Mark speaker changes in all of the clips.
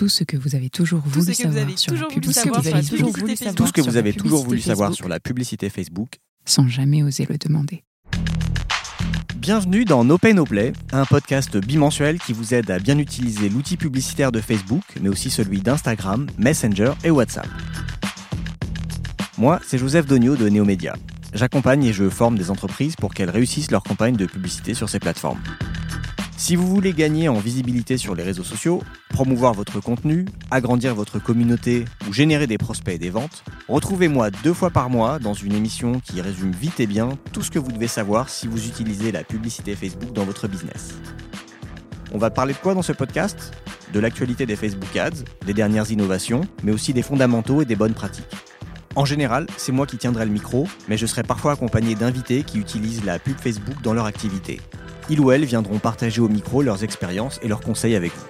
Speaker 1: tout ce que vous avez toujours
Speaker 2: Tout
Speaker 1: voulu savoir sur la publicité.
Speaker 3: Tout ce que vous avez toujours voulu savoir sur la publicité Facebook.
Speaker 1: sans jamais oser le demander.
Speaker 3: Bienvenue dans No Pay No Play, un podcast bimensuel qui vous aide à bien utiliser l'outil publicitaire de Facebook, mais aussi celui d'Instagram, Messenger et WhatsApp. Moi, c'est Joseph Dogno de Neomédia. J'accompagne et je forme des entreprises pour qu'elles réussissent leur campagne de publicité sur ces plateformes. Si vous voulez gagner en visibilité sur les réseaux sociaux, promouvoir votre contenu, agrandir votre communauté ou générer des prospects et des ventes, retrouvez-moi deux fois par mois dans une émission qui résume vite et bien tout ce que vous devez savoir si vous utilisez la publicité Facebook dans votre business. On va parler de quoi dans ce podcast? De l'actualité des Facebook Ads, des dernières innovations, mais aussi des fondamentaux et des bonnes pratiques. En général, c'est moi qui tiendrai le micro, mais je serai parfois accompagné d'invités qui utilisent la pub Facebook dans leur activité. Ils ou elles viendront partager au micro leurs expériences et leurs conseils avec vous.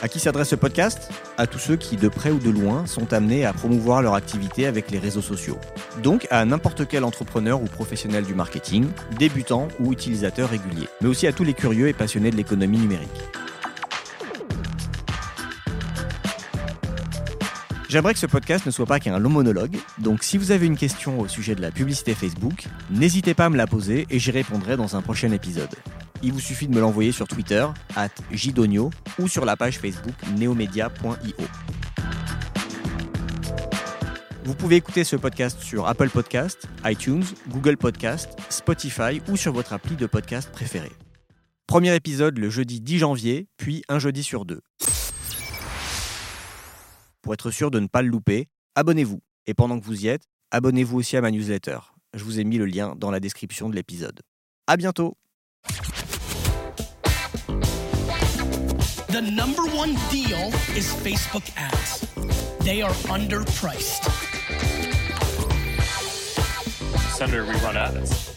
Speaker 3: À qui s'adresse ce podcast? À tous ceux qui, de près ou de loin, sont amenés à promouvoir leur activité avec les réseaux sociaux. Donc à n'importe quel entrepreneur ou professionnel du marketing, débutant ou utilisateur régulier, mais aussi à tous les curieux et passionnés de l'économie numérique. J'aimerais que ce podcast ne soit pas qu'un long monologue, donc si vous avez une question au sujet de la publicité Facebook, n'hésitez pas à me la poser et j'y répondrai dans un prochain épisode. Il vous suffit de me l'envoyer sur Twitter, at jdonio, ou sur la page Facebook neomedia.io. Vous pouvez écouter ce podcast sur Apple Podcast, iTunes, Google Podcast, Spotify ou sur votre appli de podcast préféré. Premier épisode le jeudi 10 janvier, puis un jeudi sur deux. Pour être sûr de ne pas le louper, abonnez-vous. Et pendant que vous y êtes, abonnez-vous aussi à ma newsletter. Je vous ai mis le lien dans la description de l'épisode. À bientôt
Speaker 4: The number one deal is Facebook ads. They are underpriced.
Speaker 5: Senator, we run ads.